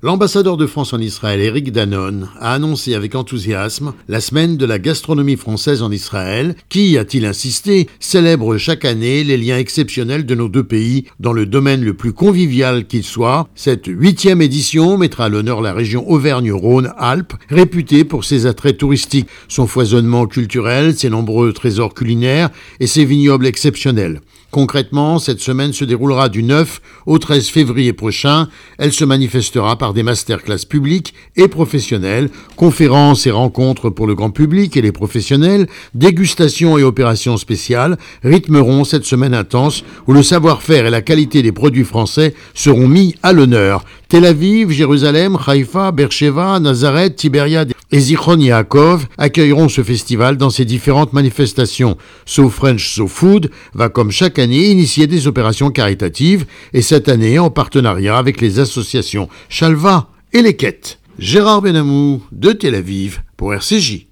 L'ambassadeur de France en Israël, Eric Danone, a annoncé avec enthousiasme la semaine de la gastronomie française en Israël, qui, a-t-il insisté, célèbre chaque année les liens exceptionnels de nos deux pays dans le domaine le plus convivial qu'il soit. Cette huitième édition mettra à l'honneur la région Auvergne-Rhône-Alpes, réputée pour ses attraits touristiques, son foisonnement culturel, ses nombreux trésors culinaires et ses vignobles exceptionnels. Concrètement, cette semaine se déroulera du 9 au 13 février prochain. Elle se manifestera par des masterclass publics et professionnels, conférences et rencontres pour le grand public et les professionnels, dégustations et opérations spéciales rythmeront cette semaine intense où le savoir-faire et la qualité des produits français seront mis à l'honneur. Tel Aviv, Jérusalem, Haïfa, Beersheba, Nazareth, Tibériade et Zichron Yaakov accueilleront ce festival dans ses différentes manifestations. So French, So Food va comme chaque année initier des opérations caritatives et cette année en partenariat avec les associations Chalva et Les Quêtes. Gérard Benamou de Tel Aviv pour RCJ.